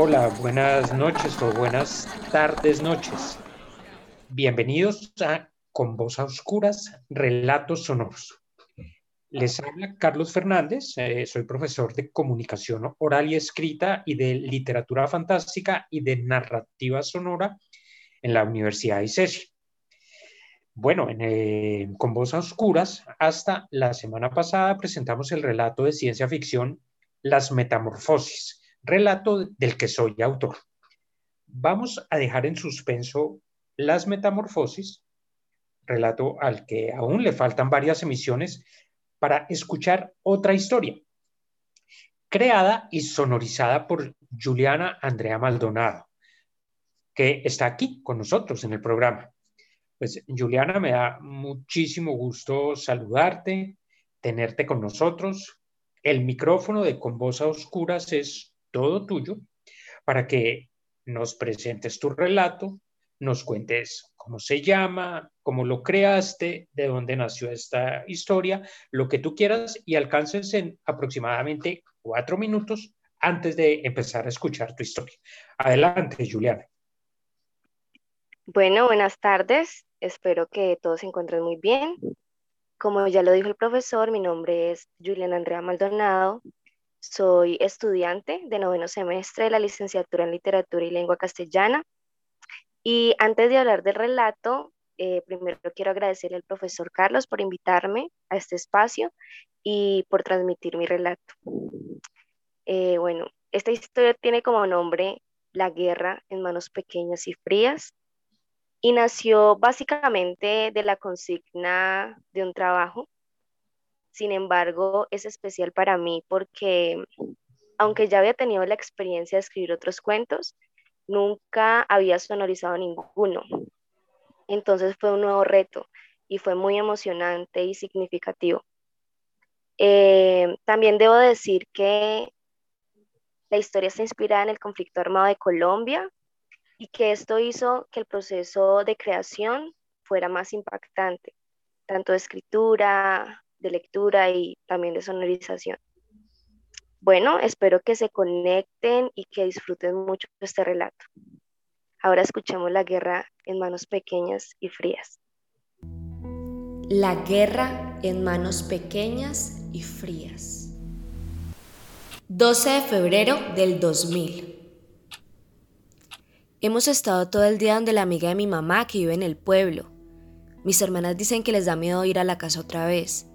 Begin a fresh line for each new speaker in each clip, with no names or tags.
Hola, buenas noches o buenas tardes, noches. Bienvenidos a Con Voz a Oscuras, Relatos Sonoros. Les habla Carlos Fernández, eh, soy profesor de comunicación oral y escrita y de literatura fantástica y de narrativa sonora en la Universidad de ICESI. Bueno, en, eh, con Voz a Oscuras, hasta la semana pasada presentamos el relato de ciencia ficción Las Metamorfosis, relato del que soy autor. Vamos a dejar en suspenso Las Metamorfosis, relato al que aún le faltan varias emisiones para escuchar otra historia, creada y sonorizada por Juliana Andrea Maldonado, que está aquí con nosotros en el programa. Pues Juliana, me da muchísimo gusto saludarte, tenerte con nosotros. El micrófono de Con Voz a Oscuras es todo tuyo para que nos presentes tu relato, nos cuentes cómo se llama, cómo lo creaste, de dónde nació esta historia, lo que tú quieras y alcances en aproximadamente cuatro minutos antes de empezar a escuchar tu historia. Adelante, Juliana.
Bueno, buenas tardes. Espero que todos se encuentren muy bien. Como ya lo dijo el profesor, mi nombre es Juliana Andrea Maldonado. Soy estudiante de noveno semestre de la licenciatura en literatura y lengua castellana. Y antes de hablar del relato, eh, primero quiero agradecerle al profesor Carlos por invitarme a este espacio y por transmitir mi relato. Eh, bueno, esta historia tiene como nombre La guerra en manos pequeñas y frías y nació básicamente de la consigna de un trabajo. Sin embargo, es especial para mí porque, aunque ya había tenido la experiencia de escribir otros cuentos, nunca había sonorizado ninguno. Entonces fue un nuevo reto y fue muy emocionante y significativo. Eh, también debo decir que la historia está inspirada en el conflicto armado de Colombia y que esto hizo que el proceso de creación fuera más impactante, tanto de escritura, de lectura y también de sonorización. Bueno, espero que se conecten y que disfruten mucho este relato. Ahora escuchemos la guerra en manos pequeñas y frías.
La guerra en manos pequeñas y frías. 12 de febrero del 2000. Hemos estado todo el día donde la amiga de mi mamá que vive en el pueblo. Mis hermanas dicen que les da miedo ir a la casa otra vez.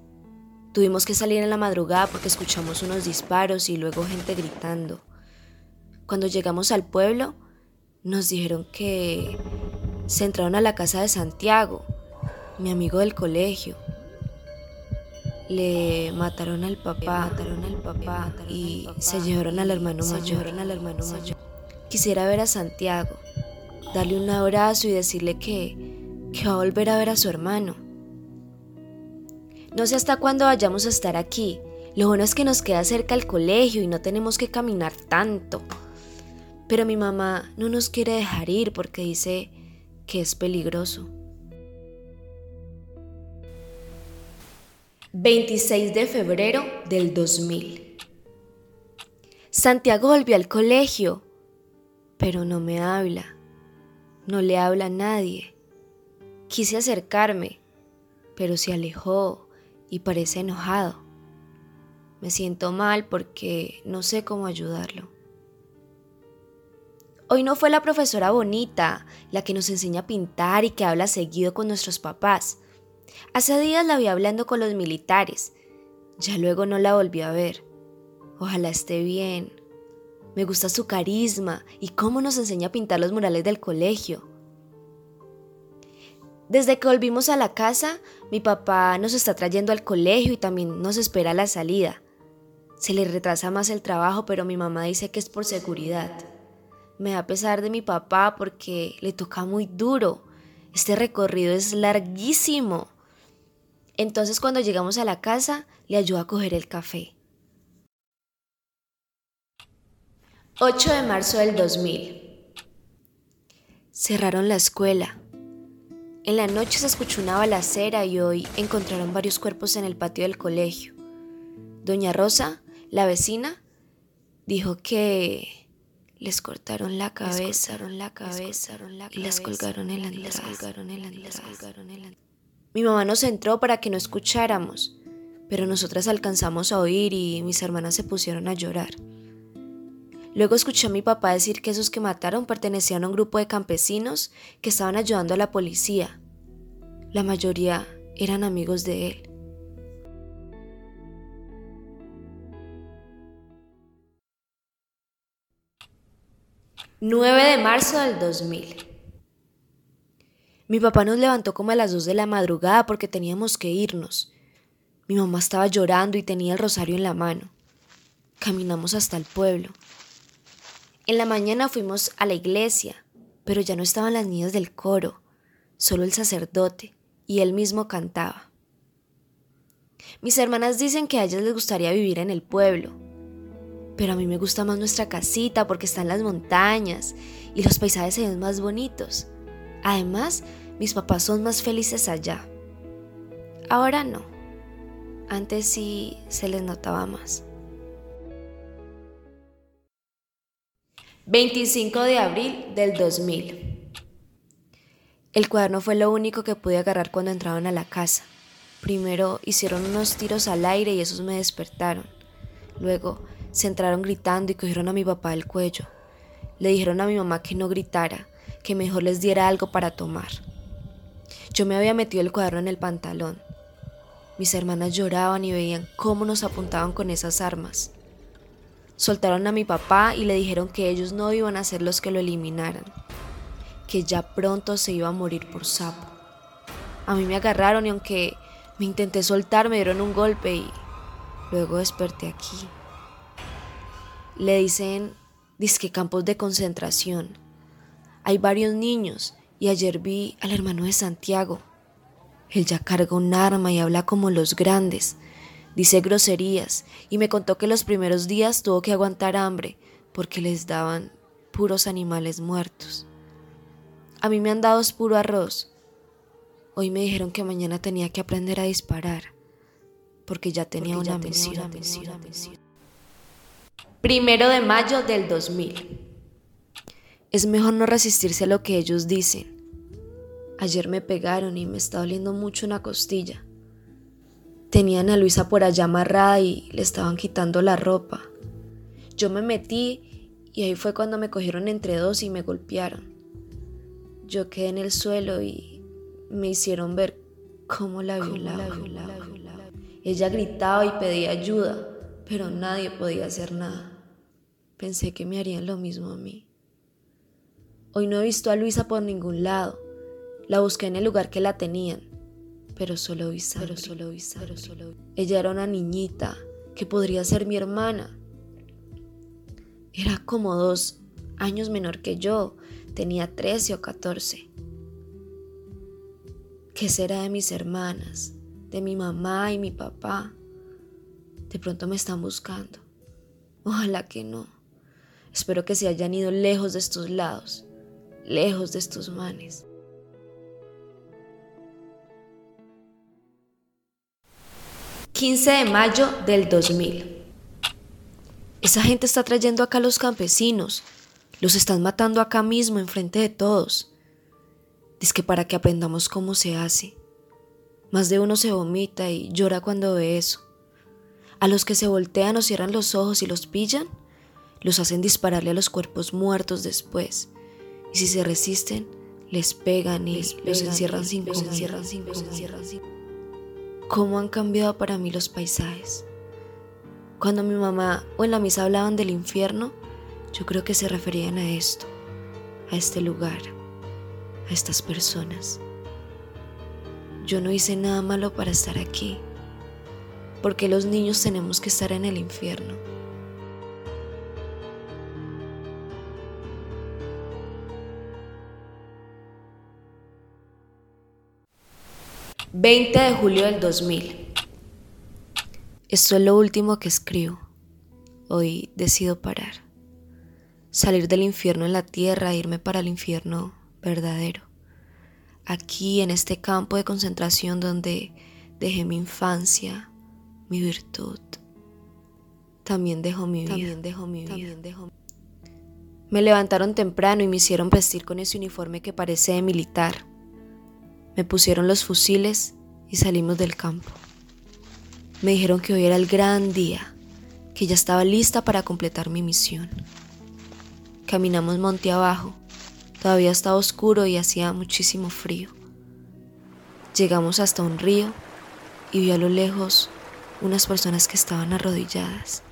Tuvimos que salir en la madrugada porque escuchamos unos disparos y luego gente gritando. Cuando llegamos al pueblo, nos dijeron que se entraron a la casa de Santiago, mi amigo del colegio. Le mataron al papá, mataron al papá y se llevaron al hermano mayor, al hermano mayor. Quisiera ver a Santiago, darle un abrazo y decirle que, que va a volver a ver a su hermano. No sé hasta cuándo vayamos a estar aquí. Lo bueno es que nos queda cerca el colegio y no tenemos que caminar tanto. Pero mi mamá no nos quiere dejar ir porque dice que es peligroso. 26 de febrero del 2000. Santiago volvió al colegio pero no me habla. No le habla a nadie. Quise acercarme, pero se alejó y parece enojado. Me siento mal porque no sé cómo ayudarlo. Hoy no fue la profesora bonita, la que nos enseña a pintar y que habla seguido con nuestros papás. Hace días la vi hablando con los militares. Ya luego no la volví a ver. Ojalá esté bien. Me gusta su carisma y cómo nos enseña a pintar los murales del colegio. Desde que volvimos a la casa, mi papá nos está trayendo al colegio y también nos espera la salida. Se le retrasa más el trabajo, pero mi mamá dice que es por seguridad. Me da pesar de mi papá porque le toca muy duro. Este recorrido es larguísimo. Entonces cuando llegamos a la casa, le ayudo a coger el café. 8 de marzo del 2000. Cerraron la escuela. En la noche se escuchó una balacera y hoy encontraron varios cuerpos en el patio del colegio. Doña Rosa, la vecina, dijo que les cortaron la cabeza, la cabeza y las colgaron en la Mi mamá nos entró para que no escucháramos, pero nosotras alcanzamos a oír y mis hermanas se pusieron a llorar. Luego escuché a mi papá decir que esos que mataron pertenecían a un grupo de campesinos que estaban ayudando a la policía. La mayoría eran amigos de él. 9 de marzo del 2000. Mi papá nos levantó como a las 2 de la madrugada porque teníamos que irnos. Mi mamá estaba llorando y tenía el rosario en la mano. Caminamos hasta el pueblo. En la mañana fuimos a la iglesia, pero ya no estaban las niñas del coro, solo el sacerdote, y él mismo cantaba. Mis hermanas dicen que a ellas les gustaría vivir en el pueblo, pero a mí me gusta más nuestra casita porque está en las montañas y los paisajes se ven más bonitos. Además, mis papás son más felices allá. Ahora no. Antes sí se les notaba más. 25 de abril del 2000. El cuaderno fue lo único que pude agarrar cuando entraban a la casa. Primero hicieron unos tiros al aire y esos me despertaron. Luego se entraron gritando y cogieron a mi papá del cuello. Le dijeron a mi mamá que no gritara, que mejor les diera algo para tomar. Yo me había metido el cuaderno en el pantalón. Mis hermanas lloraban y veían cómo nos apuntaban con esas armas. Soltaron a mi papá y le dijeron que ellos no iban a ser los que lo eliminaran, que ya pronto se iba a morir por sapo. A mí me agarraron y aunque me intenté soltar me dieron un golpe y luego desperté aquí le dicen disque campos de concentración. Hay varios niños y ayer vi al hermano de Santiago. Él ya carga un arma y habla como los grandes. Dice groserías y me contó que los primeros días tuvo que aguantar hambre porque les daban puros animales muertos. A mí me han dado puro arroz. Hoy me dijeron que mañana tenía que aprender a disparar porque ya tenía, una, misión. Primero de mayo del 2000. Es mejor no resistirse a lo que ellos dicen. Ayer me pegaron y me está doliendo mucho una costilla. Tenían a Luisa por allá amarrada y le estaban quitando la ropa. Yo me metí y ahí fue cuando me cogieron entre dos y me golpearon. Yo quedé en el suelo y me hicieron ver cómo la violaba. Ella gritaba y pedía ayuda, pero nadie podía hacer nada. Pensé que me harían lo mismo a mí. Hoy no he visto a Luisa por ningún lado. La busqué en el lugar que la tenían, pero solo vi sangre. solo vi solo Ella era una niñita que podría ser mi hermana. Era como dos años menor que yo, tenía 13 o 14. ¿Qué será de mis hermanas, de mi mamá y mi papá? De pronto me están buscando. Ojalá que no. Espero que se hayan ido lejos de estos lados, lejos de estos manes. ...15 de mayo del 2000... Esa gente está trayendo acá a los campesinos... ...los están matando acá mismo, enfrente de todos... Es que para que aprendamos cómo se hace... Más de uno se vomita y llora cuando ve eso... A los que se voltean o cierran los ojos y los pillan los hacen dispararle a los cuerpos muertos después. Y si se resisten, les pegan y los encierran sin comida. ¿Cómo han cambiado para mí los paisajes? Cuando mi mamá o en la misa hablaban del infierno, yo creo que se referían a esto, a este lugar, a estas personas. Yo no hice nada malo para estar aquí, porque los niños tenemos que estar en el infierno. 20 de julio del 2000. Esto es lo último que escribo. Hoy decido parar. Salir del infierno en la tierra e irme para el infierno verdadero. Aquí, en este campo de concentración donde dejé mi infancia, mi virtud. También dejo mi vida. También dejo mi vida. Me levantaron temprano y me hicieron vestir con ese uniforme que parece de militar. Me pusieron los fusiles y salimos del campo. Me dijeron que hoy era el gran día, que ya estaba lista para completar mi misión. Caminamos monte abajo. Todavía estaba oscuro y hacía muchísimo frío. Llegamos hasta un río y vi a lo lejos unas personas que estaban arrodilladas.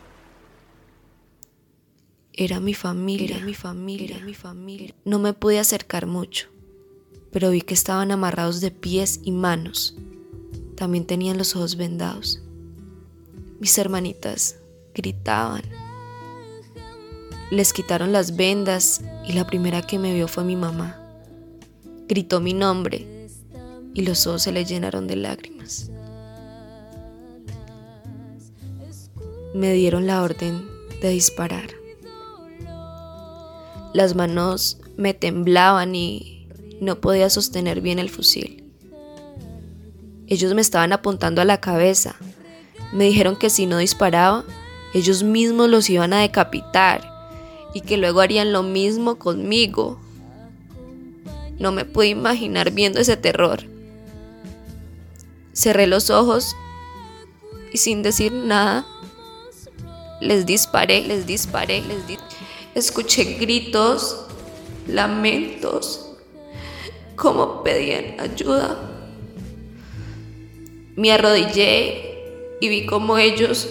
Era mi familia, era mi familia, era mi familia. No me pude acercar mucho, pero vi que estaban amarrados de pies y manos. También tenían los ojos vendados. Mis hermanitas gritaban. Les quitaron las vendas y la primera que me vio fue mi mamá. Gritó mi nombre y los ojos se le llenaron de lágrimas. Me dieron la orden de disparar. Las manos me temblaban y no podía sostener bien el fusil. Ellos me estaban apuntando a la cabeza. Me dijeron que si no disparaba, ellos mismos los iban a decapitar y que luego harían lo mismo conmigo. No me pude imaginar viendo ese terror. Cerré los ojos y sin decir nada, les disparé, les disparé, les disparé. Escuché gritos, lamentos, como pedían ayuda. Me arrodillé y vi cómo ellos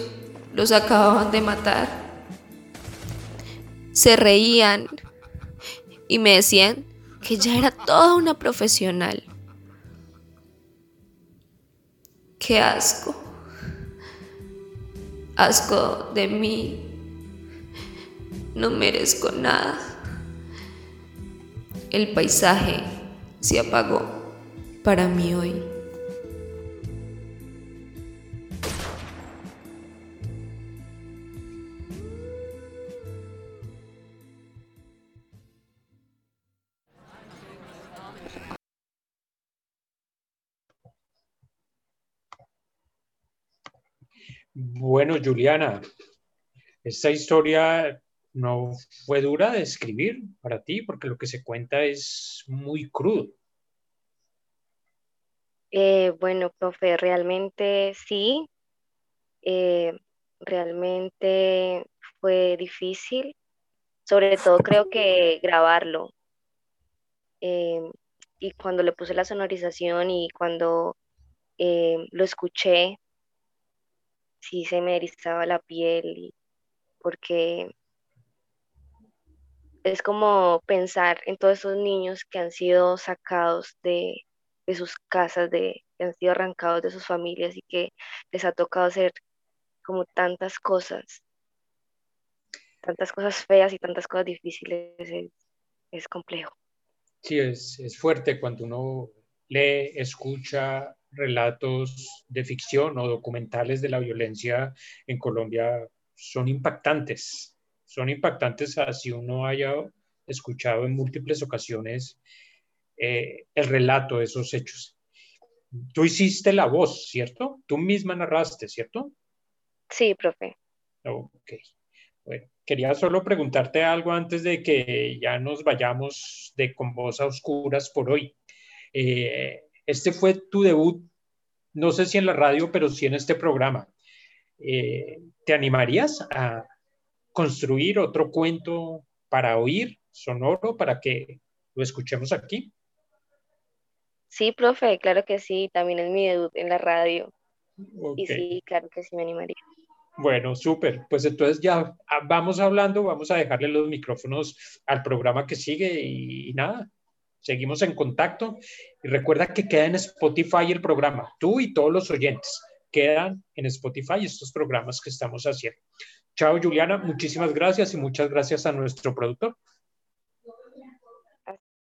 los acababan de matar. Se reían y me decían que ya era toda una profesional. Qué asco. Asco de mí no merezco nada. El paisaje se apagó para mí hoy.
Bueno, Juliana, esta historia no fue dura de escribir para ti, porque lo que se cuenta es muy crudo.
Eh, bueno, profe, realmente sí, eh, realmente fue difícil, sobre todo creo que grabarlo. Eh, y cuando le puse la sonorización y cuando lo escuché, sí se me erizaba la piel, porque es como pensar en todos esos niños que han sido sacados de, sus casas, de, que han sido arrancados de sus familias y que les ha tocado hacer como tantas cosas, tantas cosas feas y tantas cosas difíciles, es, complejo.
Sí, es, es fuerte cuando uno lee, escucha relatos de ficción o documentales de la violencia en Colombia, son impactantes son impactantes así uno haya escuchado en múltiples ocasiones eh, el relato de esos hechos. Tú hiciste la voz, ¿cierto? Tú misma narraste, ¿cierto?
Sí, profe.
Ok. Bueno, quería solo preguntarte algo antes de que ya nos vayamos de con voz a oscuras por hoy. Eh, este fue tu debut, no sé si en la radio, pero sí en este programa. Eh, ¿Te animarías a, construir otro cuento para oír, sonoro, para que lo escuchemos aquí?
Sí, profe, claro que sí, también es mi debut en la radio. Y sí, claro que sí me animaría.
Bueno, súper. Pues entonces ya ah, vamos hablando, vamos a dejarle los micrófonos al programa que sigue y, nada, seguimos en contacto. Y recuerda que queda en Spotify el programa, tú y todos los oyentes quedan en Spotify estos programas que estamos haciendo. Chao, Juliana. Muchísimas gracias y muchas gracias a nuestro productor.